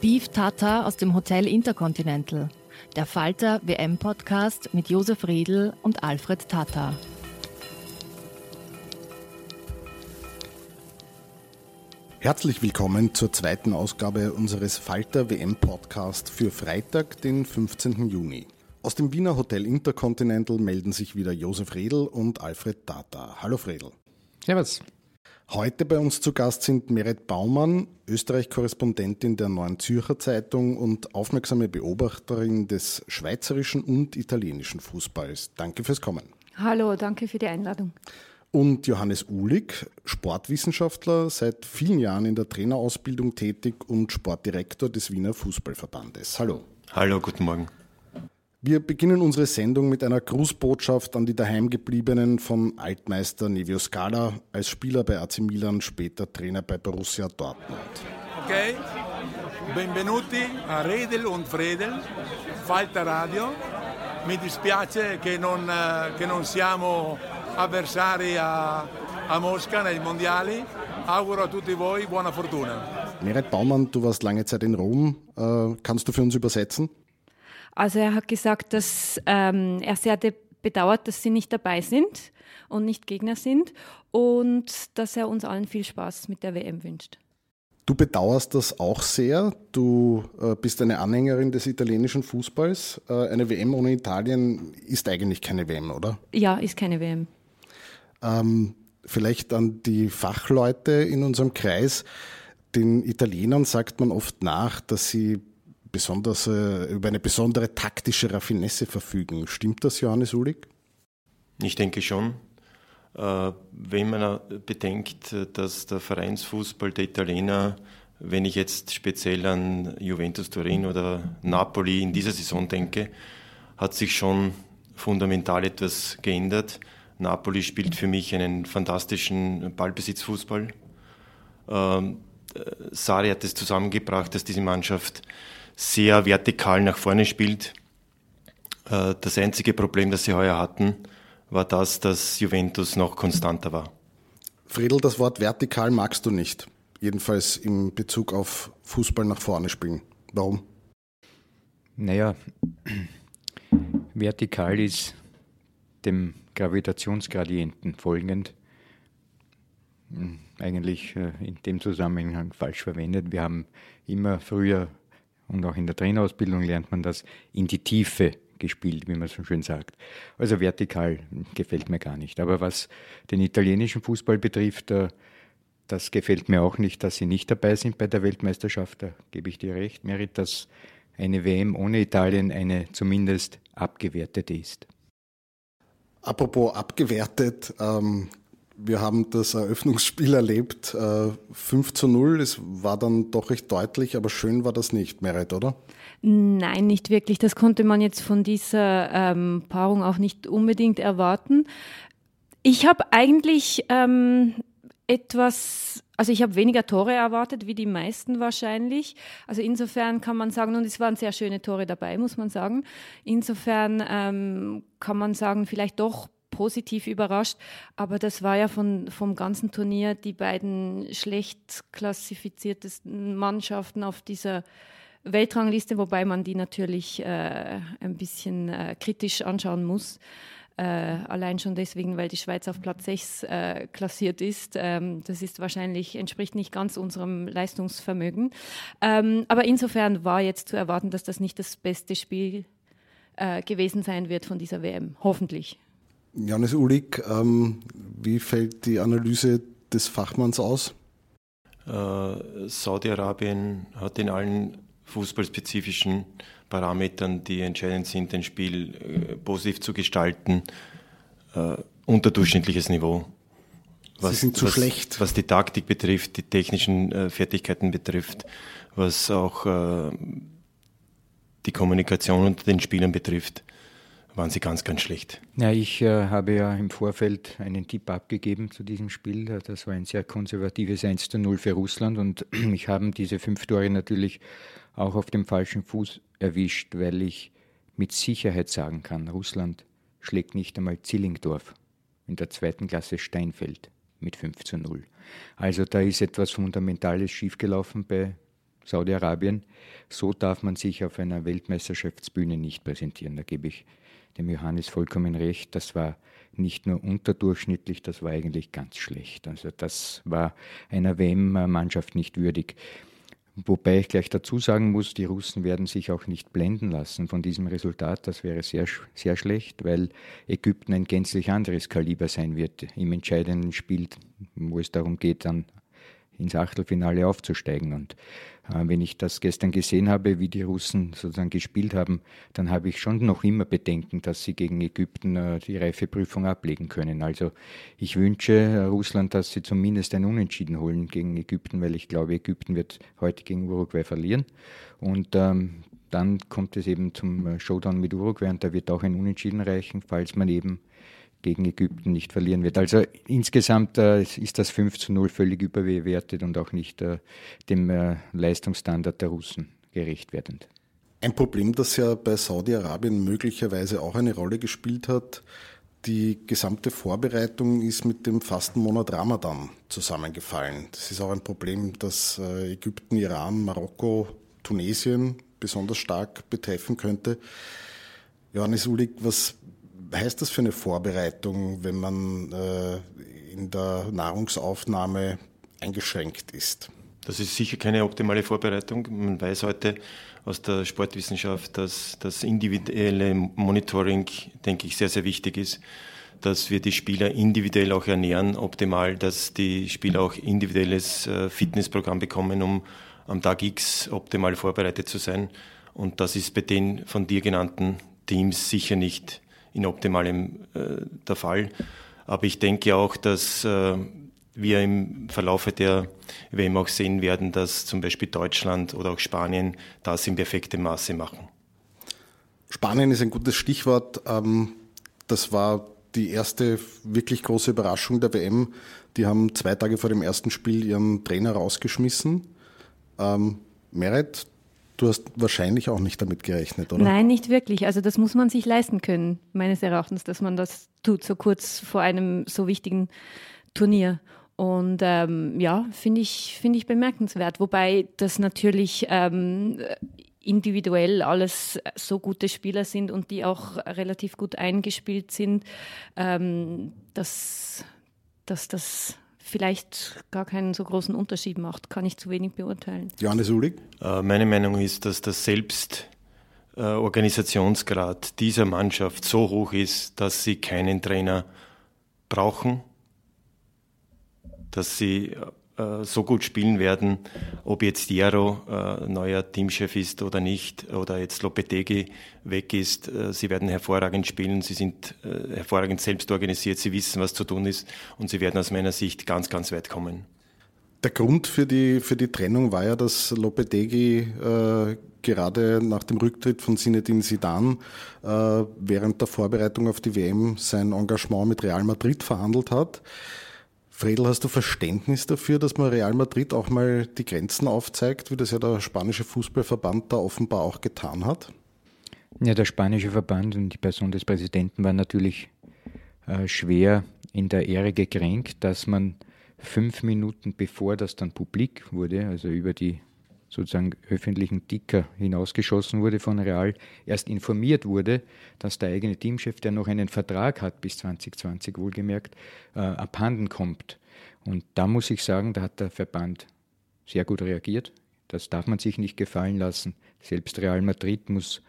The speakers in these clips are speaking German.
Beef Tata aus dem Hotel Intercontinental. Der Falter WM-Podcast mit Josef Riedl und Alfred Tata. Herzlich willkommen zur zweiten Ausgabe unseres Falter WM Podcast für Freitag, den 15. Juni. Aus dem Wiener Hotel Intercontinental melden sich wieder Josef Redl und Alfred Tata. Hallo Fredl. Servus. Heute bei uns zu Gast sind Meret Baumann, Österreich-Korrespondentin der Neuen Zürcher Zeitung und aufmerksame Beobachterin des schweizerischen und italienischen Fußballs. Danke fürs Kommen. Hallo, danke für die Einladung. Und Johannes Uhlig, Sportwissenschaftler, seit vielen Jahren in der Trainerausbildung tätig und Sportdirektor des Wiener Fußballverbandes. Hallo. Hallo, guten Morgen. Wir beginnen unsere Sendung mit einer Grußbotschaft an die daheimgebliebenen von Altmeister Nevio Scala, als Spieler bei AC Milan, später Trainer bei Borussia Dortmund. Ok, benvenuti a Redel und Fredel, Falta Radio. Mi dispiace che non, eh, che non siamo avversari a, a Mosca nei mondiali. Auguro a tutti voi buona fortuna. Meret Baumann, du warst lange Zeit in Rom. Äh, kannst du für uns übersetzen? Also er hat gesagt, dass ähm, er sehr bedauert, dass sie nicht dabei sind und nicht Gegner sind und dass er uns allen viel Spaß mit der WM wünscht. Du bedauerst das auch sehr. Du äh, bist eine Anhängerin des italienischen Fußballs. Äh, eine WM ohne Italien ist eigentlich keine WM, oder? Ja, ist keine WM. Ähm, vielleicht an die Fachleute in unserem Kreis. Den Italienern sagt man oft nach, dass sie besonders äh, über eine besondere taktische Raffinesse verfügen. Stimmt das, Johannes Ulig? Ich denke schon. Äh, wenn man bedenkt, dass der Vereinsfußball der Italiener, wenn ich jetzt speziell an Juventus Turin oder Napoli in dieser Saison denke, hat sich schon fundamental etwas geändert. Napoli spielt für mich einen fantastischen Ballbesitzfußball. Ähm, Sari hat es zusammengebracht, dass diese Mannschaft sehr vertikal nach vorne spielt. Äh, das einzige Problem, das sie heuer hatten, war das, dass Juventus noch konstanter war. Friedel, das Wort vertikal magst du nicht. Jedenfalls in Bezug auf Fußball nach vorne spielen. Warum? Naja, vertikal ist dem Gravitationsgradienten folgend. Hm, eigentlich äh, in dem Zusammenhang falsch verwendet. Wir haben immer früher und auch in der Trainerausbildung lernt man das in die Tiefe gespielt, wie man so schön sagt. Also vertikal gefällt mir gar nicht. Aber was den italienischen Fußball betrifft, äh, das gefällt mir auch nicht, dass sie nicht dabei sind bei der Weltmeisterschaft. Da gebe ich dir recht, Merit, dass eine WM ohne Italien eine zumindest abgewertete ist. Apropos abgewertet, ähm, Wir haben das Eröffnungsspiel erlebt, 5 zu 0. Es war dann doch recht deutlich, aber schön war das nicht, Merit, oder? Nein, nicht wirklich. Das konnte man jetzt von dieser ähm, Paarung auch nicht unbedingt erwarten. Ich habe eigentlich ähm, etwas, also ich habe weniger Tore erwartet wie die meisten wahrscheinlich. Also insofern kann man sagen, und es waren sehr schöne Tore dabei, muss man sagen. Insofern ähm, kann man sagen, vielleicht doch positiv überrascht. Aber das war ja von, vom ganzen Turnier die beiden schlecht klassifiziertesten Mannschaften auf dieser Weltrangliste, wobei man die natürlich äh, ein bisschen äh, kritisch anschauen muss. Äh, allein schon deswegen, weil die Schweiz auf Platz 6 äh, klassiert ist. Ähm, das ist wahrscheinlich, entspricht nicht ganz unserem Leistungsvermögen. Ähm, aber insofern war jetzt zu erwarten, dass das nicht das beste Spiel äh, gewesen sein wird von dieser WM. Hoffentlich. Janis Ulig, ähm, wie fällt die Analyse des Fachmanns aus? Äh, Saudi-Arabien hat in allen fußballspezifischen Parametern, die entscheidend sind, ein Spiel äh, positiv zu gestalten, äh, unterdurchschnittliches Niveau. Was, Sie sind zu was, schlecht. Was die Taktik betrifft, die technischen äh, Fertigkeiten betrifft, was auch äh, die Kommunikation unter den Spielern betrifft, waren sie ganz, ganz schlecht. Ja, ich äh, habe ja im Vorfeld einen Tipp abgegeben zu diesem Spiel. Das war ein sehr konservatives 1 zu 0 für Russland und ich habe diese fünf Tore natürlich auch auf dem falschen Fuß erwischt, weil ich mit Sicherheit sagen kann, Russland schlägt nicht einmal Zillingdorf in der zweiten Klasse Steinfeld mit 5 zu 0. Also da ist etwas Fundamentales schiefgelaufen bei Saudi-Arabien. So darf man sich auf einer Weltmeisterschaftsbühne nicht präsentieren. Da gebe ich dem Johannes vollkommen recht. Das war nicht nur unterdurchschnittlich, das war eigentlich ganz schlecht. Also das war einer WM-Mannschaft nicht würdig. Wobei ich gleich dazu sagen muss, die Russen werden sich auch nicht blenden lassen von diesem Resultat. Das wäre sehr, sehr schlecht, weil Ägypten ein gänzlich anderes Kaliber sein wird im entscheidenden Spiel, wo es darum geht, dann ins Achtelfinale aufzusteigen. Und äh, wenn ich das gestern gesehen habe, wie die Russen sozusagen gespielt haben, dann habe ich schon noch immer Bedenken, dass sie gegen Ägypten äh, die Reifeprüfung ablegen können. Also ich wünsche äh, Russland, dass sie zumindest ein Unentschieden holen gegen Ägypten, weil ich glaube, Ägypten wird heute gegen Uruguay verlieren. Und ähm, dann kommt es eben zum äh, Showdown mit Uruguay und da wird auch ein Unentschieden reichen, falls man eben gegen Ägypten nicht verlieren wird. Also insgesamt äh, ist das 5 zu 0 völlig überbewertet und auch nicht äh, dem äh, Leistungsstandard der Russen gerecht werdend. Ein Problem, das ja bei Saudi-Arabien möglicherweise auch eine Rolle gespielt hat, die gesamte Vorbereitung ist mit dem Fastenmonat Ramadan zusammengefallen. Das ist auch ein Problem, das äh, Ägypten, Iran, Marokko, Tunesien besonders stark betreffen könnte. Johannes Ulig, was heißt das für eine Vorbereitung, wenn man äh, in der Nahrungsaufnahme eingeschränkt ist? Das ist sicher keine optimale Vorbereitung. Man weiß heute aus der Sportwissenschaft, dass das individuelle Monitoring, denke ich, sehr, sehr wichtig ist. Dass wir die Spieler individuell auch ernähren, optimal, dass die Spieler auch individuelles äh, Fitnessprogramm bekommen, um am Tag X optimal vorbereitet zu sein. Und das ist bei den von dir genannten Teams sicher nicht in optimalem äh, der Fall. Aber ich denke auch, dass äh, wir im Verlauf der WM auch sehen werden, dass zum Beispiel Deutschland oder auch Spanien das in perfektem Maße machen. Spanien ist ein gutes Stichwort. Ähm, das war die erste wirklich große Überraschung der WM. Die haben zwei Tage vor dem ersten Spiel ihren Trainer rausgeschmissen. Ähm, Meret, Du hast wahrscheinlich auch nicht damit gerechnet, oder? Nein, nicht wirklich. Also das muss man sich leisten können, meines Erachtens, dass man das tut, so kurz vor einem so wichtigen Turnier. Und ähm, ja, finde ich, find ich bemerkenswert. Wobei das natürlich ähm, individuell alles so gute Spieler sind und die auch relativ gut eingespielt sind, ähm, dass, dass das vielleicht gar keinen so großen Unterschied macht, kann ich zu wenig beurteilen. Johannes Ulig? Äh, meine Meinung ist, dass der Selbstorganisationsgrad dieser Mannschaft so hoch ist, dass sie keinen Trainer brauchen, dass sie äh, so gut spielen werden, ob jetzt Diaro äh, neuer Teamchef ist oder nicht, oder jetzt Lopetegi weg ist. Äh, sie werden hervorragend spielen, sie sind äh, hervorragend selbst organisiert, sie wissen, was zu tun ist und sie werden aus meiner Sicht ganz, ganz weit kommen. Der Grund für die, für die Trennung war ja, dass Lopetegi äh, gerade nach dem Rücktritt von Zinedine Zidane äh, während der Vorbereitung auf die WM sein Engagement mit Real Madrid verhandelt hat. Fredel, hast du Verständnis dafür, dass man Real Madrid auch mal die Grenzen aufzeigt, wie das ja der spanische Fußballverband da offenbar auch getan hat? Ja, der spanische Verband und die Person des Präsidenten waren natürlich äh, schwer in der Ehre gekränkt, dass man fünf Minuten bevor das dann publik wurde, also über die sozusagen öffentlichen Ticker hinausgeschossen wurde von Real, erst informiert wurde, dass der eigene Teamchef, der noch einen Vertrag hat bis 2020 wohlgemerkt, äh, abhanden kommt. Und da muss ich sagen, da hat der Verband sehr gut reagiert. Das darf man sich nicht gefallen lassen. Selbst Real Madrid muss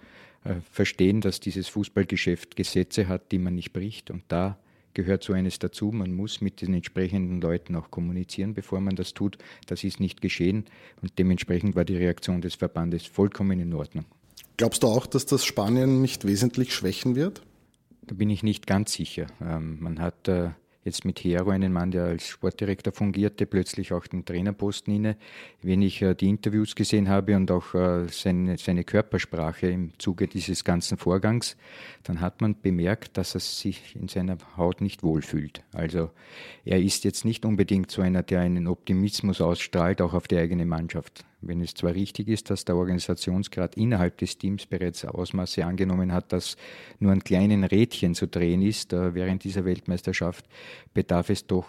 äh, verstehen, dass dieses Fußballgeschäft Gesetze hat, die man nicht bricht. Und da gehört so eines dazu. Man muss mit den entsprechenden Leuten auch kommunizieren, bevor man das tut. Das ist nicht geschehen und dementsprechend war die Reaktion des Verbandes vollkommen in Ordnung. Glaubst du auch, dass das Spanien nicht wesentlich schwächen wird? Da bin ich nicht ganz sicher. Ähm, man hat äh, jetzt mit Hero einen Mann, der als Sportdirektor fungierte, plötzlich auch den Trainerposten inne. Wenn ich äh, die Interviews gesehen habe und auch äh, seine, seine Körpersprache im Zuge dieses ganzen Vorgangs, dann hat man bemerkt, dass er sich in seiner Haut nicht wohlfühlt. Also er ist jetzt nicht unbedingt so einer, der einen Optimismus ausstrahlt, auch auf die eigene Mannschaft. Wenn es zwar richtig ist, dass der Organisationsgrad innerhalb des Teams bereits Ausmaße angenommen hat, dass nur ein kleinen Rädchen zu drehen ist äh, während dieser Weltmeisterschaft, bedarf es doch,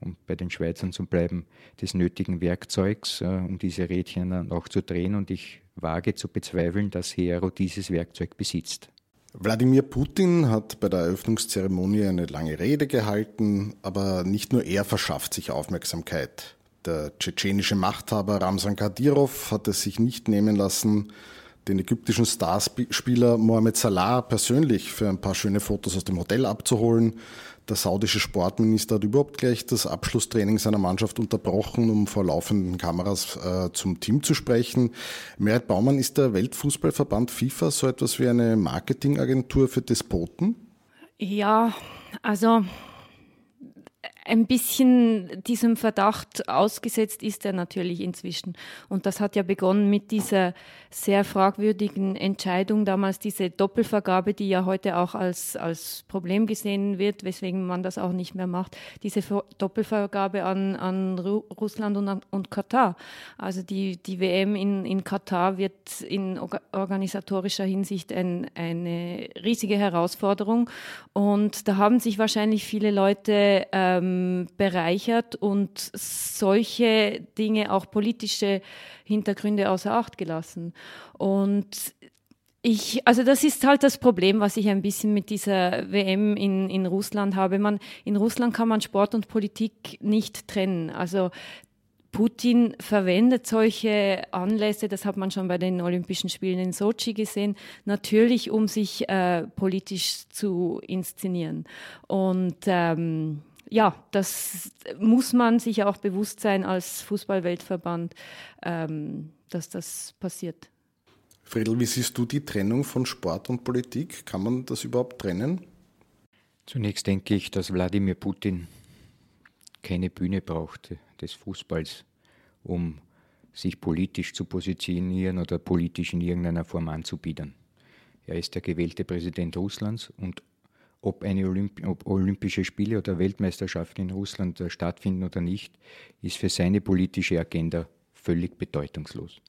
um bei den Schweizern zu bleiben, des nötigen Werkzeugs, äh, um diese Rädchen dann auch zu drehen. Und ich wage zu bezweifeln, dass Hero dieses Werkzeug besitzt. Wladimir Putin hat bei der Eröffnungszeremonie eine lange Rede gehalten, aber nicht nur er verschafft sich Aufmerksamkeit. Der tschetschenische Machthaber Ramsan Kadyrov hat es sich nicht nehmen lassen, den ägyptischen Starspieler Mohamed Salah persönlich für ein paar schöne Fotos aus dem Hotel abzuholen. Der saudische Sportminister hat überhaupt gleich das Abschlusstraining seiner Mannschaft unterbrochen, um vor laufenden Kameras äh, zum Team zu sprechen. Merit Baumann, ist der Weltfußballverband FIFA so etwas wie eine Marketingagentur für Despoten? Ja, also ein bisschen diesem Verdacht ausgesetzt ist er natürlich inzwischen. Und das hat ja begonnen mit dieser sehr fragwürdigen Entscheidung damals, diese Doppelvergabe, die ja heute auch als, als Problem gesehen wird, weswegen man das auch nicht mehr macht, diese Doppelvergabe an, an Russland und, an, und Katar. Also die, die WM in, in Katar wird in organisatorischer Hinsicht ein, eine riesige Herausforderung. Und da haben sich wahrscheinlich viele Leute ähm, ähm, bereichert und solche Dinge, auch politische Hintergründe außer Acht gelassen. Und ich, also das ist halt das Problem, was ich ein bisschen mit dieser WM in, in Russland habe. Man, in Russland kann man Sport und Politik nicht trennen. Also Putin verwendet solche Anlässe, das hat man schon bei den Olympischen Spielen in Sochi gesehen, natürlich, um sich äh, politisch zu inszenieren. Und ähm, ja, das muss man sich auch bewusst sein als Fußballweltverband, ähm, dass das passiert. Friedel, wie siehst du die Trennung von Sport und Politik? Kann man das überhaupt trennen? Zunächst denke ich, dass Wladimir Putin keine Bühne braucht des Fußballs, um sich politisch zu positionieren oder politisch in irgendeiner Form anzubiedern. Er ist der gewählte Präsident Russlands und ob eine Olymp ob Olympische Spiele oder Weltmeisterschaften in Russland äh, stattfinden oder nicht, ist für seine politische Agenda völlig bedeutungslos.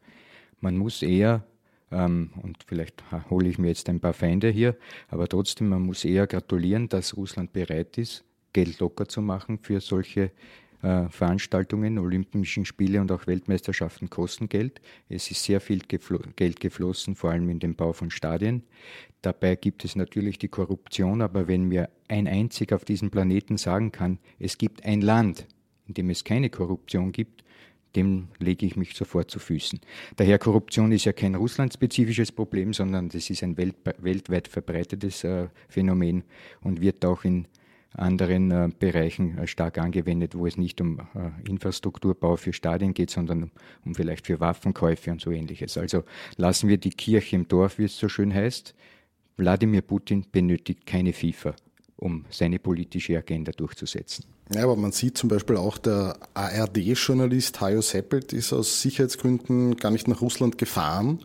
Man muss eher, ähm, und vielleicht hole ich mir jetzt ein paar Feinde hier, aber trotzdem, man muss eher gratulieren, dass Russland bereit ist, Geld locker zu machen für solche Veranstaltungen, Olympischen Spiele und auch Weltmeisterschaften kosten Geld. Es ist sehr viel geflo Geld geflossen, vor allem in den Bau von Stadien. Dabei gibt es natürlich die Korruption, aber wenn mir ein einzig auf diesem Planeten sagen kann, es gibt ein Land, in dem es keine Korruption gibt, dem lege ich mich sofort zu Füßen. Daher Korruption ist ja kein russlandspezifisches Problem, sondern das ist ein welt weltweit verbreitetes äh, Phänomen und wird auch in anderen äh, Bereichen äh, stark angewendet, wo es nicht um äh, Infrastrukturbau für Stadien geht, sondern um vielleicht für Waffenkäufe und so ähnliches. Also lassen wir die Kirche im Dorf, wie es so schön heißt. Wladimir Putin benötigt keine FIFA, um seine politische Agenda durchzusetzen. Ja, aber man sieht zum Beispiel auch, der ARD-Journalist Hajo Seppelt ist aus Sicherheitsgründen gar nicht nach Russland gefahren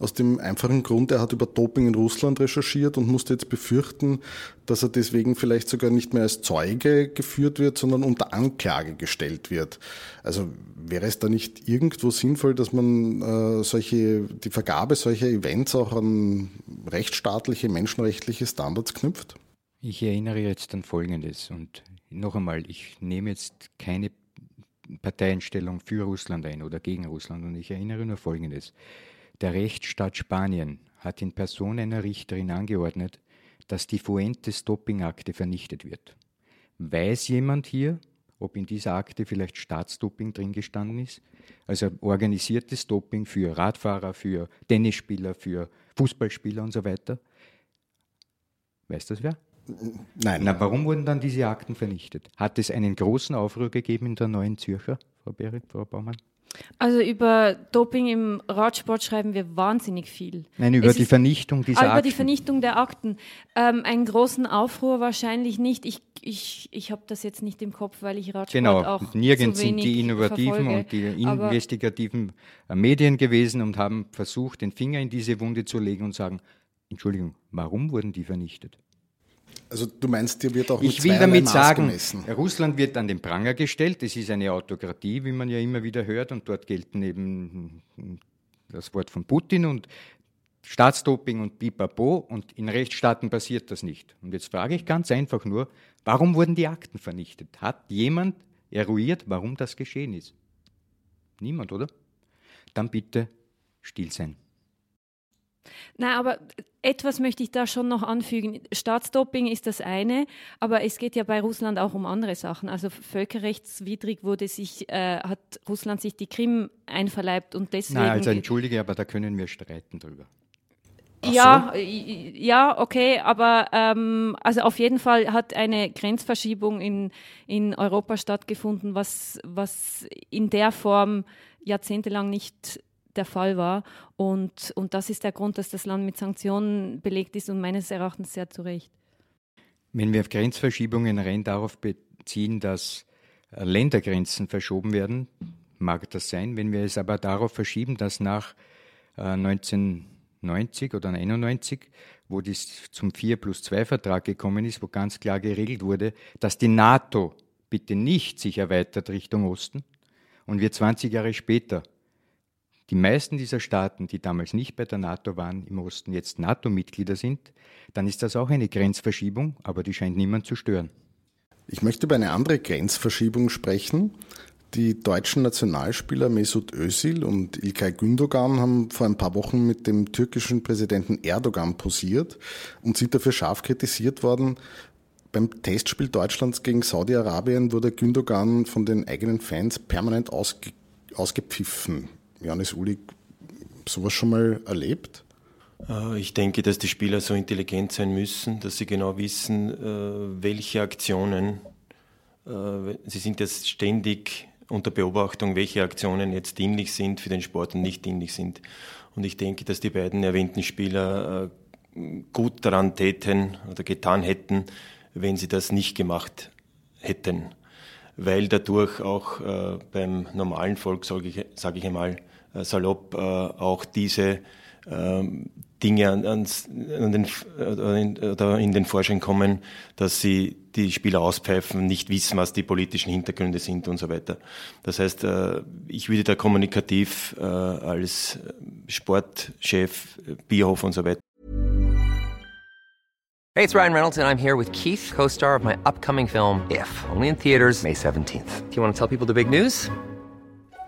aus dem einfachen Grund, er hat über Doping in Russland recherchiert und musste jetzt befürchten, dass er deswegen vielleicht sogar nicht mehr als Zeuge geführt wird, sondern unter Anklage gestellt wird. Also wäre es da nicht irgendwo sinnvoll, dass man äh, solche, die Vergabe solcher Events auch an rechtsstaatliche, menschenrechtliche Standards knüpft? Ich erinnere jetzt an Folgendes und noch einmal, ich nehme jetzt keine Parteienstellung für Russland ein oder gegen Russland und ich erinnere nur Folgendes. Der Rechtsstaat Spanien hat in Person einer Richterin angeordnet, dass die Fuentes-Doping-Akte vernichtet wird. Weiß jemand hier, ob in dieser Akte vielleicht Staatsdoping drin gestanden ist? Also organisiertes Doping für Radfahrer, für Tennisspieler, für Fußballspieler und so weiter? Weiß das wer? Nein. Na, warum wurden dann diese Akten vernichtet? Hat es einen großen Aufruhr gegeben in der neuen Zürcher, Frau Berit, Frau Baumann? Also über Doping im Radsport schreiben wir wahnsinnig viel. Nein, über es die Vernichtung dieser ah, Akten. Über die Vernichtung der Akten. Ähm, einen großen Aufruhr wahrscheinlich nicht. Ich, ich, ich habe das jetzt nicht im Kopf, weil ich Radsport genau. auch Nirgends zu wenig sind die innovativen verfolge. und die investigativen äh, Medien gewesen und haben versucht, den Finger in diese Wunde zu legen und sagen, Entschuldigung, warum wurden die vernichtet? Also du meinst, dir wird auch Ich will damit sagen, gemessen. Russland wird an den Pranger gestellt. Es ist eine Autokratie, wie man ja immer wieder hört, und dort gelten eben das Wort von Putin und Staatsdoping und Pipapo und in Rechtsstaaten passiert das nicht. Und jetzt frage ich ganz einfach nur, warum wurden die Akten vernichtet? Hat jemand eruiert, warum das geschehen ist? Niemand, oder? Dann bitte still sein. Nein, aber etwas möchte ich da schon noch anfügen. Staatsdoping ist das eine, aber es geht ja bei Russland auch um andere Sachen. Also völkerrechtswidrig wurde sich, äh, hat Russland sich die Krim einverleibt und deswegen. Nein, also entschuldige, aber da können wir streiten drüber. Ach ja, so? ja, okay, aber ähm, also auf jeden Fall hat eine Grenzverschiebung in, in Europa stattgefunden, was, was in der Form jahrzehntelang nicht der Fall war. Und, und das ist der Grund, dass das Land mit Sanktionen belegt ist und meines Erachtens sehr zu Recht. Wenn wir auf Grenzverschiebungen rein darauf beziehen, dass äh, Ländergrenzen verschoben werden, mag das sein. Wenn wir es aber darauf verschieben, dass nach 1990 äh, oder 91, wo das zum 4 plus 2 Vertrag gekommen ist, wo ganz klar geregelt wurde, dass die NATO bitte nicht sich erweitert Richtung Osten und wir 20 Jahre später die meisten dieser Staaten, die damals nicht bei der NATO waren, im Osten jetzt NATO-Mitglieder sind, dann ist das auch eine Grenzverschiebung, aber die scheint niemand zu stören. Ich möchte über eine andere Grenzverschiebung sprechen. Die deutschen Nationalspieler Mesut Özil und İlkay Gündogan haben vor ein paar Wochen mit dem türkischen Präsidenten Erdogan posiert und sind dafür scharf kritisiert worden. Beim Testspiel Deutschlands gegen Saudi-Arabien wurde Gündogan von den eigenen Fans permanent ausge ausgepfiffen. Janis Uli sowas schon mal erlebt? Äh, ich denke, dass die Spieler so intelligent sein müssen, dass sie genau wissen, äh, welche Aktionen, äh, sie sind jetzt ständig unter Beobachtung, welche Aktionen jetzt dienlich sind für den Sport und nicht dienlich sind. Und ich denke, dass die beiden erwähnten Spieler gut daran täten oder getan hätten, wenn sie das nicht gemacht hätten. Weil dadurch auch beim normalen Volk, sage ich, sag ich einmal, salopp äh, auch diese ähm, Dinge an, an den, oder in den Vorschein kommen, dass sie die Spieler auspfeifen, nicht wissen, was die politischen Hintergründe sind und so weiter. Das heißt, äh, ich würde da kommunikativ als Sportchef, Bierhof und so weiter. Hey, it's Ryan Reynolds and I'm here with Keith, co-star of my upcoming film If, only in theaters May 17th. Do you want to tell people the big news?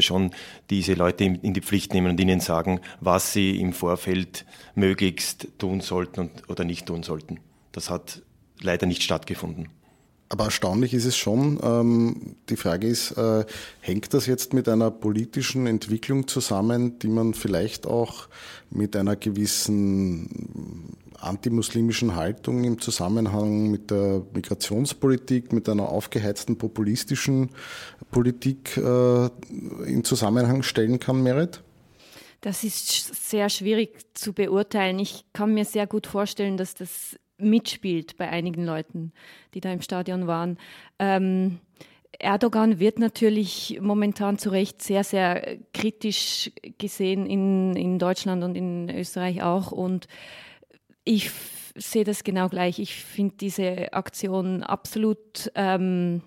Schon diese Leute in die Pflicht nehmen und ihnen sagen, was sie im Vorfeld möglichst tun sollten und, oder nicht tun sollten. Das hat leider nicht stattgefunden. Aber erstaunlich ist es schon. Ähm, die Frage ist, äh, hängt das jetzt mit einer politischen Entwicklung zusammen, die man vielleicht auch mit einer gewissen antimuslimischen Haltung im Zusammenhang mit der Migrationspolitik, mit einer aufgeheizten populistischen Politik äh, in Zusammenhang stellen kann, Merit? Das ist sehr schwierig zu beurteilen. Ich kann mir sehr gut vorstellen, dass das mitspielt bei einigen Leuten, die da im Stadion waren. Ähm, Erdogan wird natürlich momentan zu Recht sehr, sehr kritisch gesehen in, in Deutschland und in Österreich auch. Und ich sehe das genau gleich. Ich finde diese Aktion absolut ähm,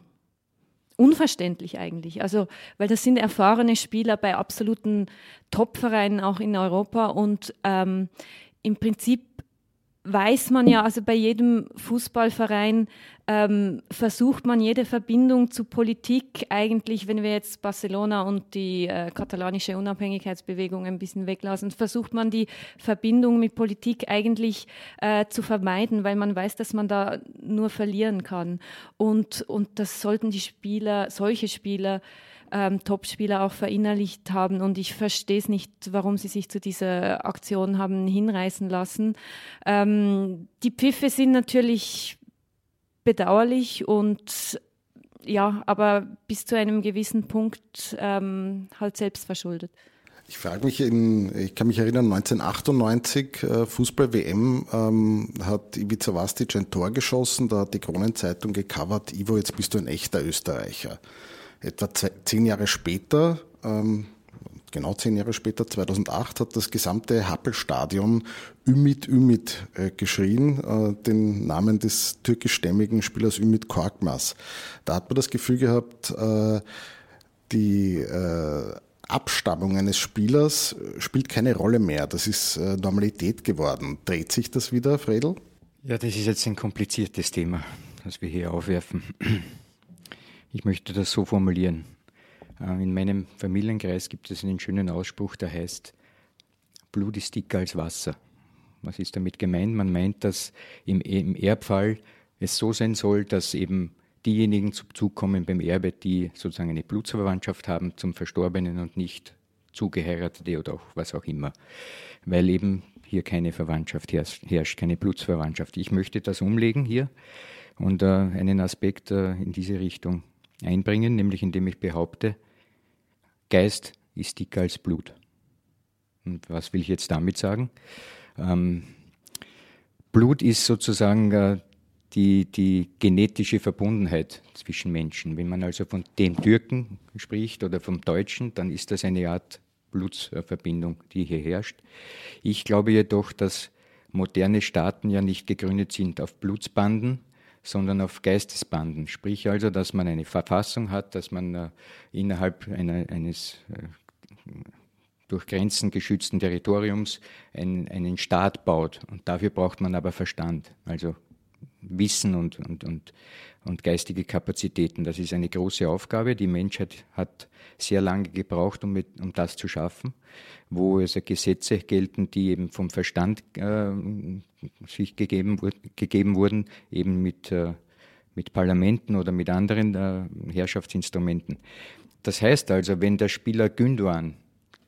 unverständlich eigentlich. Also, weil das sind erfahrene Spieler bei absoluten Top-Vereinen auch in Europa und ähm, im Prinzip weiß man ja, also bei jedem Fußballverein ähm, versucht man jede Verbindung zu Politik eigentlich, wenn wir jetzt Barcelona und die äh, katalanische Unabhängigkeitsbewegung ein bisschen weglassen, versucht man die Verbindung mit Politik eigentlich äh, zu vermeiden, weil man weiß, dass man da nur verlieren kann. Und, und das sollten die Spieler, solche Spieler, ähm, Topspieler auch verinnerlicht haben. Und ich verstehe es nicht, warum sie sich zu dieser Aktion haben hinreißen lassen. Ähm, die Pfiffe sind natürlich bedauerlich und ja, aber bis zu einem gewissen Punkt ähm, halt selbst verschuldet. Ich frage mich, in, ich kann mich erinnern, 1998 äh, Fußball-WM ähm, hat Ivica Vastic ein Tor geschossen, da hat die Kronenzeitung gecovert, Ivo, jetzt bist du ein echter Österreicher. Etwa zehn Jahre später, ähm, genau zehn Jahre später, 2008, hat das gesamte Happelstadion Ümit Ümit äh, geschrien, äh, den Namen des türkischstämmigen Spielers Ümit Korkmaz. Da hat man das Gefühl gehabt, äh, die Abstammung eines Spielers spielt keine Rolle mehr. Das ist Normalität geworden. Dreht sich das wieder, Fredel? Ja, das ist jetzt ein kompliziertes Thema, das wir hier aufwerfen. Ich möchte das so formulieren. Äh, in meinem Familienkreis gibt es einen schönen Ausspruch, der heißt, Blut ist dicker als Wasser. Was ist damit gemeint? Man meint, dass im, Erbfall es so sein soll, dass eben diejenigen zum Zug kommen beim Erbe, die sozusagen eine Blutsverwandtschaft haben zum Verstorbenen und nicht Zugeheiratete oder auch was auch immer. Weil eben hier keine Verwandtschaft herrscht, keine Blutsverwandtschaft. Ich möchte das umlegen hier und äh, einen Aspekt äh, in diese Richtung einbringen, nämlich indem ich behaupte, Geist ist dicker als Blut. Und was will ich jetzt damit sagen? Ähm, Blut ist sozusagen äh, die, die genetische Verbundenheit zwischen Menschen. Wenn man also von dem Türken spricht oder vom Deutschen, dann ist das eine Art Blutsverbindung, die hier herrscht. Ich glaube jedoch, dass moderne Staaten ja nicht gegründet sind auf Blutsbanden, sondern auf Geistesbanden. Sprich also, dass man eine Verfassung hat, dass man äh, innerhalb einer, eines äh, durch Grenzen geschützten Territoriums ein, einen Staat baut. Und dafür braucht man aber Verstand, also Wissen und, und, und, und geistige Kapazitäten. Das ist eine große Aufgabe. Die Menschheit hat sehr lange gebraucht, um, mit, um das zu schaffen, wo also Gesetze gelten, die eben vom Verstand äh, sich gegeben, gegeben wurden, eben mit, äh, mit Parlamenten oder mit anderen äh, Herrschaftsinstrumenten. Das heißt also, wenn der Spieler Günduan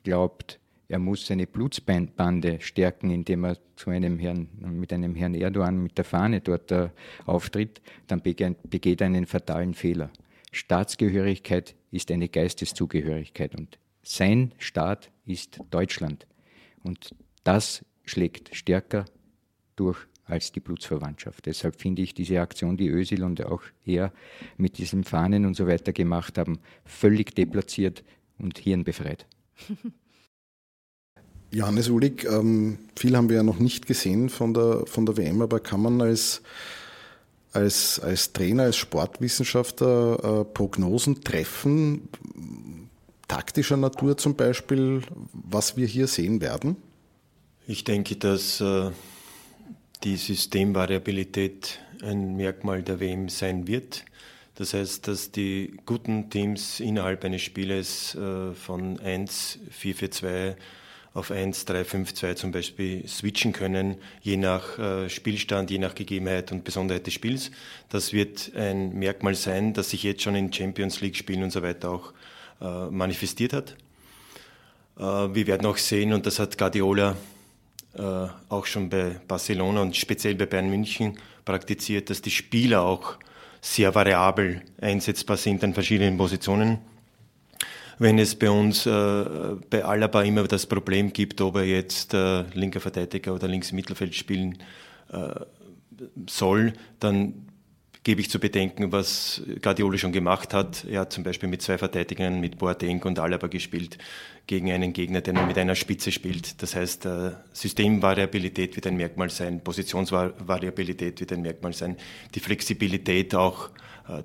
glaubt, er muss seine Blutsbande stärken, indem er zu einem Herrn, mit einem Herrn Erdogan mit der Fahne dort äh, auftritt, dann begeht er einen fatalen Fehler. Staatsgehörigkeit ist eine Geisteszugehörigkeit und sein Staat ist Deutschland. Und das schlägt stärker durch als die Blutsverwandtschaft. Deshalb finde ich diese Aktion, die Ösil und auch er mit diesen Fahnen und so weiter gemacht haben, völlig deplatziert und hirnbefreit. Johannes Ulig, ähm, viel haben wir ja noch nicht gesehen von der, von der WM, aber kann man als, als, als Trainer, als Sportwissenschaftler äh, Prognosen treffen, taktischer Natur zum Beispiel, was wir hier sehen werden? Ich denke, dass äh, die Systemvariabilität ein Merkmal der WM sein wird. Das heißt, dass die guten Teams innerhalb eines Spieles äh, von 1, 4, 4, 2 auf 1, 3, 5, 2 zum Beispiel switchen können, je nach äh, Spielstand, je nach Gegebenheit und Besonderheit des Spiels. Das wird ein Merkmal sein, das sich jetzt schon in Champions League Spielen und so weiter auch äh, manifestiert hat. Äh, wir werden auch sehen, und das hat Guardiola auch schon bei Barcelona und speziell bei Bayern München praktiziert, dass die Spieler auch sehr variabel einsetzbar sind an verschiedenen Positionen. Wenn es bei uns äh, bei Alaba immer das Problem gibt, ob er jetzt äh, linker Verteidiger oder links Mittelfeld spielen äh, soll, dann gebe ich zu bedenken, was Guardiola schon gemacht hat. Er hat zum Beispiel mit zwei Verteidigern, mit Boateng und Alaba gespielt, gegen einen Gegner, der nur mit einer Spitze spielt. Das heißt, äh, Systemvariabilität wird ein Merkmal sein, Positionsvariabilität wird ein Merkmal sein, die Flexibilität auch,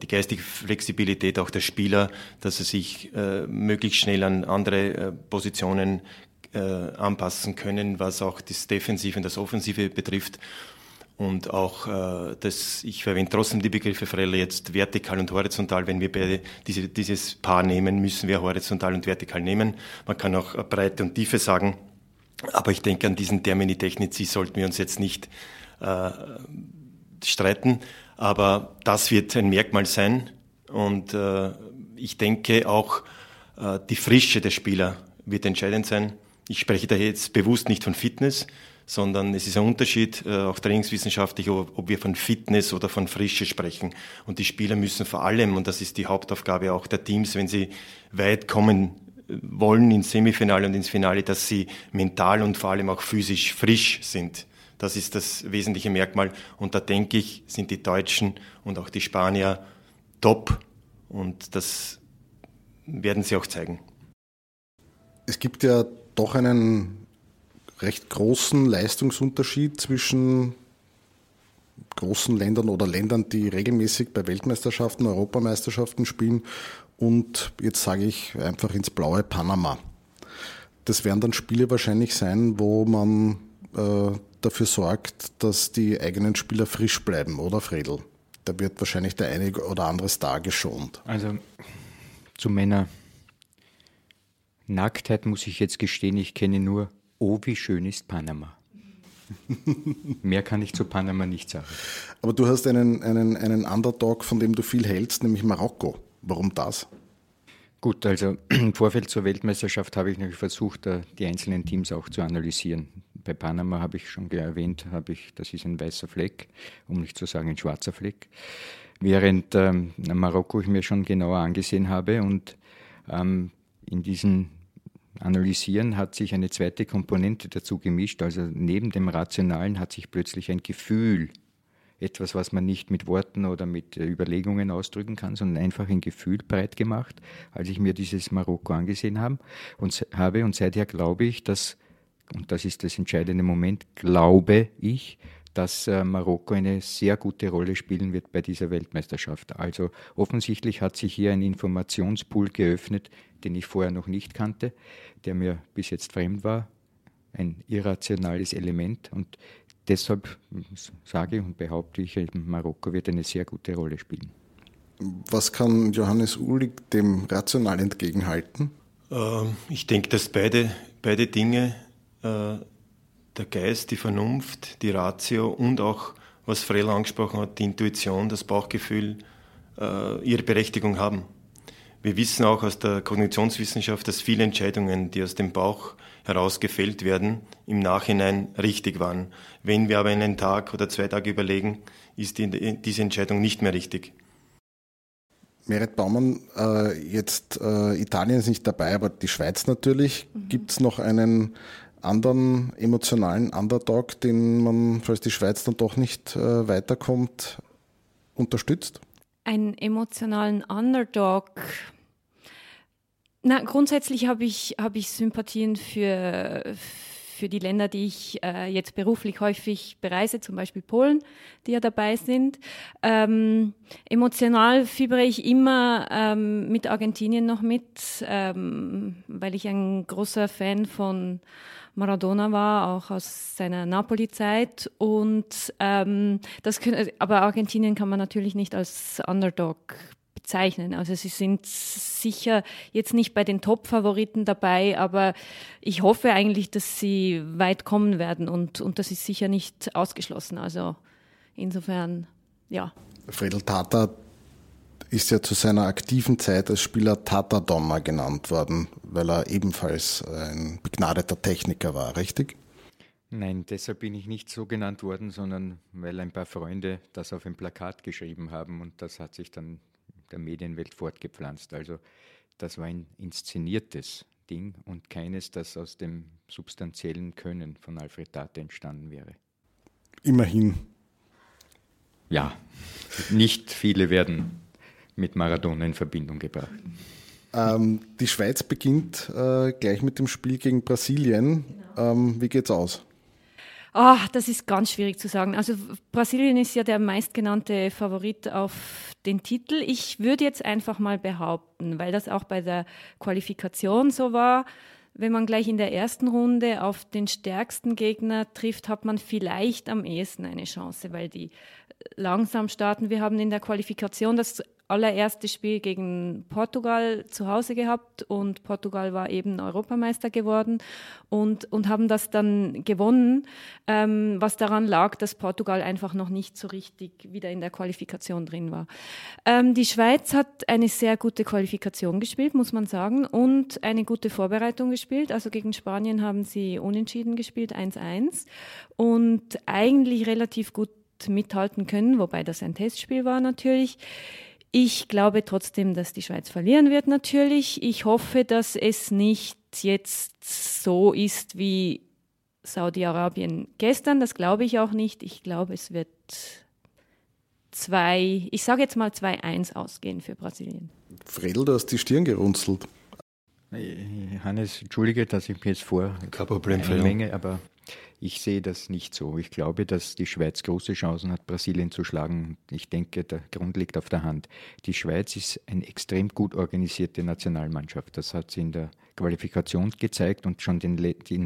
die geistige Flexibilität auch der Spieler, dass sie sich äh, möglichst schnell an andere Positionen anpassen können, was auch das Defensive und das Offensive betrifft. Und auch äh, das, ich verwende trotzdem die Begriffe Frelle jetzt vertikal und horizontal. Wenn wir beide diese, dieses Paar nehmen, müssen wir horizontal und vertikal nehmen. Man kann auch Breite und Tiefe sagen. Aber ich denke, an diesen Termini Technici sollten wir uns jetzt nicht äh, streiten. Aber das wird ein Merkmal sein. Und äh, ich denke auch, äh, die Frische der Spieler wird entscheidend sein. Ich spreche da jetzt bewusst nicht von Fitness, sondern es ist ein Unterschied, äh, auch trainingswissenschaftlich, ob wir von Fitness oder von Frische sprechen. Und die Spieler müssen vor allem, und das ist die Hauptaufgabe auch der Teams, wenn sie weit kommen äh, wollen ins Semifinale und ins Finale, dass sie mental und vor allem auch physisch frisch sind. Das ist das wesentliche Merkmal. Und da denke ich, sind die Deutschen und auch die Spanier top. Und das werden sie auch zeigen. Es gibt ja doch einen recht großen Leistungsunterschied zwischen großen Ländern oder Ländern, die regelmäßig bei Weltmeisterschaften, Europameisterschaften spielen und jetzt sage ich einfach ins blaue Panama. Das werden dann Spiele wahrscheinlich sein, wo man äh, dafür sorgt, dass die eigenen Spieler frisch bleiben, oder Fredel? Da wird wahrscheinlich der eine oder andere Star geschont. Also zu meiner Nacktheit muss ich jetzt gestehen, ich kenne nur Oh, wie schön ist Panama. Mehr kann ich zu Panama nicht sagen. Aber du hast einen, einen, einen Underdog, von dem du viel hältst, nämlich Marokko. Warum das? Gut, also im Vorfeld zur Weltmeisterschaft habe ich natürlich versucht, äh, die einzelnen Teams auch zu analysieren. Bei Panama habe ich schon erwähnt, habe ich, das ist ein weißer Fleck, um nicht zu sagen ein schwarzer Fleck. Während ähm, Marokko ich mir schon genauer angesehen habe und ähm, in diesen Analysieren hat sich eine zweite Komponente dazu gemischt. Also neben dem Rationalen hat sich plötzlich ein Gefühl, etwas, was man nicht mit Worten oder mit äh, Überlegungen ausdrücken kann, sondern einfach ein Gefühl breit gemacht, als ich mir dieses Marokko angesehen habe. Und, habe. und seither glaube ich, dass, und das ist das entscheidende Moment, glaube ich, dass äh, Marokko eine sehr gute Rolle spielen wird bei dieser Weltmeisterschaft. Also offensichtlich hat sich hier ein Informationspool geöffnet, den ich vorher noch nicht kannte, der mir bis jetzt fremd war, ein irrationales Element und deshalb sage und behaupte ich, Marokko wird eine sehr gute Rolle spielen. Was kann Johannes Uhlig dem rational entgegenhalten? Ähm, ich denke, dass beide, beide Dinge der Geist, die Vernunft, die Ratio und auch, was Frel angesprochen hat, die Intuition, das Bauchgefühl, äh, ihre Berechtigung haben. Wir wissen auch aus der Kognitionswissenschaft, dass viele Entscheidungen, die aus dem Bauch heraus gefällt werden, im Nachhinein richtig waren. Wenn wir aber einen Tag oder zwei Tage überlegen, ist die, diese Entscheidung nicht mehr richtig. Merit Baumann, äh, jetzt äh, Italien ist nicht dabei, aber die Schweiz natürlich. Mhm. Gibt es noch einen anderen emotionalen Underdog, den man, falls die Schweiz dann doch nicht äh, weiterkommt, unterstützt? Einen emotionalen Underdog. Na, grundsätzlich habe ich, hab ich Sympathien für, für die Länder, die ich äh, jetzt beruflich häufig bereise, zum Beispiel Polen, die ja dabei sind. Ähm, emotional fiebere ich immer ähm, mit Argentinien noch mit, ähm, weil ich ein großer Fan von Maradona war, auch aus seiner Napoli-Zeit. Und ähm, das können, aber Argentinien kann man natürlich nicht als Underdog bezeichnen. Also sie sind sicher jetzt nicht bei den Top-Favoriten dabei, aber ich hoffe eigentlich, dass sie weit kommen werden und, und das ist sicher nicht ausgeschlossen. Also insofern, ja. Fredel Tata ist ja zu seiner aktiven Zeit als Spieler Tata Donner genannt worden, weil er ebenfalls ein begnadeter Techniker war, richtig? Nein, deshalb bin ich nicht so genannt worden, sondern weil ein paar Freunde das auf ein Plakat geschrieben haben und das hat sich dann der Medienwelt fortgepflanzt. Also das war ein inszeniertes Ding und keines, das aus dem substanziellen Können von Alfred Tate entstanden wäre. Immerhin. Ja, nicht viele werden mit Maradona in Verbindung gebracht. Ähm, die Schweiz beginnt äh, gleich mit dem Spiel gegen Brasilien. Genau. Ähm, wie geht's aus? Oh, das ist ganz schwierig zu sagen. Also Brasilien ist ja der meistgenannte Favorit auf den Titel. Ich würde jetzt einfach mal behaupten, weil das auch bei der Qualifikation so war, wenn man gleich in der ersten Runde auf den stärksten Gegner trifft, hat man vielleicht am ehesten eine Chance, weil die langsam starten. Wir haben in der Qualifikation das allererste Spiel gegen Portugal zu Hause gehabt und Portugal war eben Europameister geworden und, und haben das dann gewonnen, ähm, was daran lag, dass Portugal einfach noch nicht so richtig wieder in der Qualifikation drin war. Ähm, die Schweiz hat eine sehr gute Qualifikation gespielt, muss man sagen, und eine gute Vorbereitung gespielt. Also gegen Spanien haben sie unentschieden gespielt, 1-1 und eigentlich relativ gut mithalten können, wobei das ein Testspiel war natürlich. Ich glaube trotzdem, dass die Schweiz verlieren wird natürlich. Ich hoffe, dass es nicht jetzt so ist wie Saudi-Arabien gestern. Das glaube ich auch nicht. Ich glaube, es wird zwei, ich sage jetzt mal 2-1 ausgehen für Brasilien. Fredel, du hast die Stirn gerunzelt. Hannes, entschuldige, dass ich mir jetzt vor Kein Problem, eine Menge, aber ich sehe das nicht so. Ich glaube, dass die Schweiz große Chancen hat, Brasilien zu schlagen. Ich denke, der Grund liegt auf der Hand. Die Schweiz ist eine extrem gut organisierte Nationalmannschaft. Das hat sie in der Qualifikation gezeigt und schon in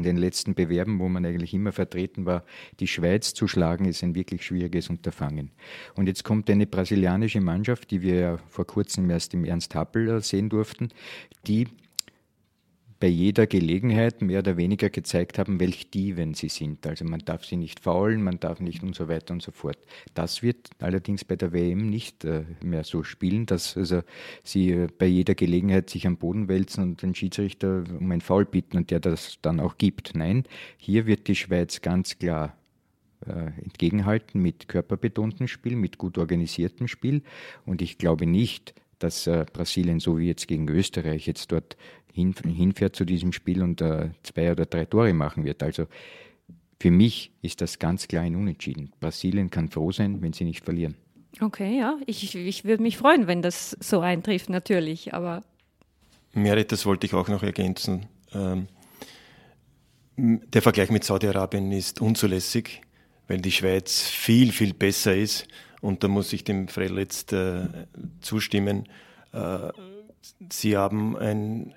den letzten Bewerben, wo man eigentlich immer vertreten war, die Schweiz zu schlagen, ist ein wirklich schwieriges Unterfangen. Und jetzt kommt eine brasilianische Mannschaft, die wir ja vor kurzem erst im Ernst Happel äh, sehen durften, die bei jeder Gelegenheit mehr oder weniger gezeigt haben, welch Dieven sie sind. Also man darf sie nicht faulen, man darf nicht und so weiter und so fort. Das wird allerdings bei der WM nicht äh, mehr so spielen, dass also sie äh, bei jeder Gelegenheit sich am Boden wälzen und den Schiedsrichter um ein Foul bitten und der das dann auch gibt. Nein, hier wird die Schweiz ganz klar äh, entgegenhalten mit körperbetontem Spiel, mit gut organisiertem Spiel. Und ich glaube nicht, dass äh, Brasilien so wie jetzt gegen Österreich jetzt dort hin, hinfährt zu diesem Spiel und äh, zwei oder drei Tore machen wird. Also für mich ist das ganz klar ein Unentschieden. Brasilien kann froh sein, wenn sie nicht verlieren. Okay, ja, ich, ich würde mich freuen, wenn das so eintrifft, natürlich, aber. Merit, das wollte ich auch noch ergänzen. Ähm, der Vergleich mit Saudi-Arabien ist unzulässig, weil die Schweiz viel, viel besser ist. Und da muss ich dem Frell jetzt äh, zustimmen. Äh, sie haben ein,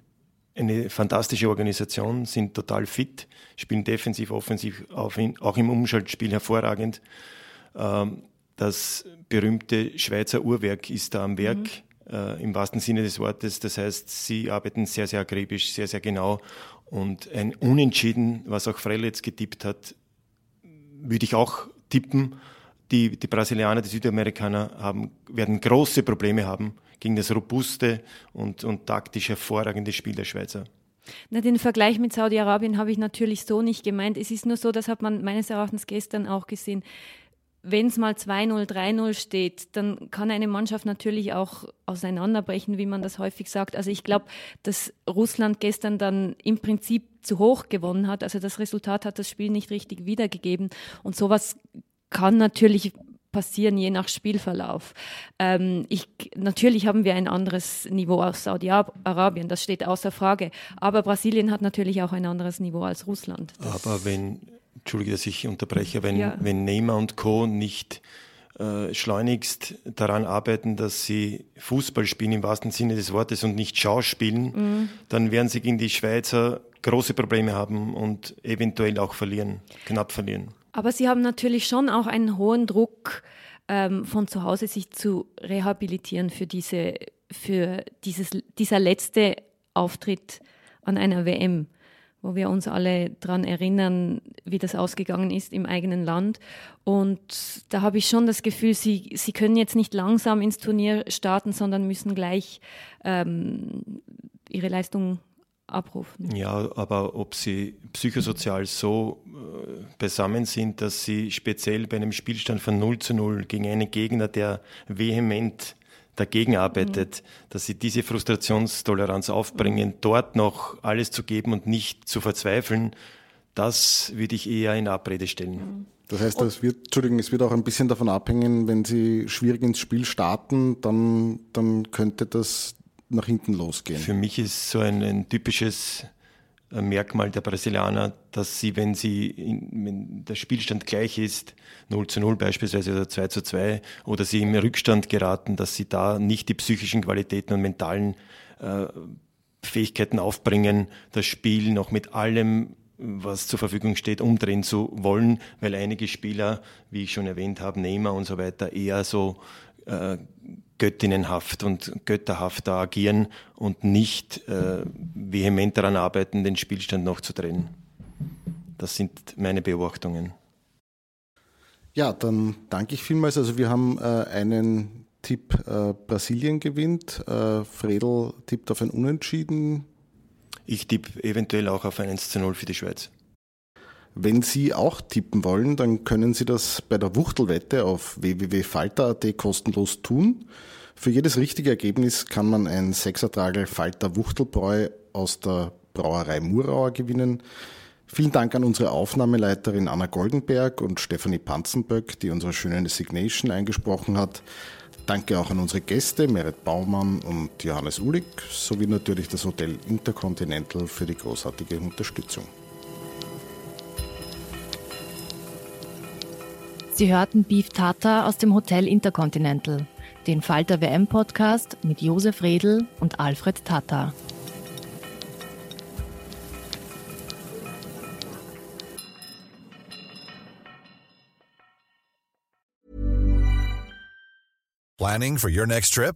eine fantastische Organisation, sind total fit, spielen defensiv, offensiv, auch im Umschaltspiel hervorragend. Ähm, das berühmte Schweizer Uhrwerk ist da am Werk, mhm. Äh, im wahrsten Sinne des Wortes. Das heißt, sie arbeiten sehr, sehr akribisch, sehr, sehr genau. Und ein Unentschieden, was auch Frell jetzt getippt hat, würde ich auch tippen. Die, die Brasilianer, die Südamerikaner haben, werden große Probleme haben gegen das robuste und, und taktisch hervorragende Spiel der Schweizer. Na, den Vergleich mit Saudi-Arabien habe ich natürlich so nicht gemeint. Es ist nur so, das hat man meines Erachtens gestern auch gesehen. Wenn es mal 2-0, 3-0 steht, dann kann eine Mannschaft natürlich auch auseinanderbrechen, wie man das häufig sagt. Also ich glaube, dass Russland gestern dann im Prinzip zu hoch gewonnen hat. Also das Resultat hat das Spiel nicht richtig wiedergegeben. Und sowas kann natürlich passieren, je nach Spielverlauf. Ähm, ich, natürlich haben wir ein anderes Niveau aus Saudi-Arabien, das steht außer Frage. Aber Brasilien hat natürlich auch ein anderes Niveau als Russland. Das Aber wenn, Entschuldige, dass ich unterbreche, wenn, ja. wenn Neymar und Co. nicht äh, schleunigst daran arbeiten, dass sie Fußball spielen im wahrsten Sinne des Wortes und nicht Schauspielen, mhm. dann werden sie gegen die Schweizer große Probleme haben und eventuell auch verlieren, knapp verlieren. Aber sie haben natürlich schon auch einen hohen Druck, ähm, von zu Hause sich zu rehabilitieren für, diese, für dieses, dieser letzte Auftritt an einer WM wo wir uns alle daran erinnern, wie das ausgegangen ist im eigenen Land. Und da habe ich schon das Gefühl, sie, sie können jetzt nicht langsam ins Turnier starten, sondern müssen gleich ähm, ihre Leistung abrufen. Ja, aber ob sie psychosozial so äh, beisammen sind, dass sie speziell bei einem Spielstand von 0 zu 0 gegen einen Gegner, der vehement dagegen arbeitet, mhm. dass sie diese Frustrationstoleranz aufbringen, mhm. dort noch alles zu geben und nicht zu verzweifeln, das würde ich eher in Abrede stellen. Mhm. Das heißt, es wird, Entschuldigung, es wird auch ein bisschen davon abhängen, wenn Sie schwierig ins Spiel starten, dann, dann könnte das nach hinten losgehen. Für mich ist so ein, ein typisches Merkmal der Brasilianer, dass sie, wenn sie, in, wenn der Spielstand gleich ist, 0 zu 0 beispielsweise oder 2 zu 2, oder sie im Rückstand geraten, dass sie da nicht die psychischen Qualitäten und mentalen äh, Fähigkeiten aufbringen, das Spiel noch mit allem was zur Verfügung steht, umdrehen zu wollen, weil einige Spieler, wie ich schon erwähnt habe, Neymar und so weiter, eher so äh, göttinnenhaft und götterhaft da agieren und nicht äh, vehement daran arbeiten, den Spielstand noch zu drehen. Das sind meine Beobachtungen. Ja, dann danke ich vielmals. Also wir haben äh, einen Tipp, äh, Brasilien gewinnt. Äh, Fredel tippt auf ein Unentschieden. Ich tippe eventuell auch auf ein 1 zu 0 für die Schweiz. Wenn Sie auch tippen wollen, dann können Sie das bei der Wuchtelwette auf www.falter.at kostenlos tun. Für jedes richtige Ergebnis kann man ein Sechsertragel Falter Wuchtelbräu aus der Brauerei Murauer gewinnen. Vielen Dank an unsere Aufnahmeleiterin Anna Goldenberg und Stefanie Panzenböck, die unsere schöne Signation eingesprochen hat. Danke auch an unsere Gäste Merit Baumann und Johannes Ulig sowie natürlich das Hotel Intercontinental für die großartige Unterstützung. Sie hörten Beef Tata aus dem Hotel Intercontinental, den Falter WM Podcast mit Josef Redl und Alfred Tata. Planning for your next trip?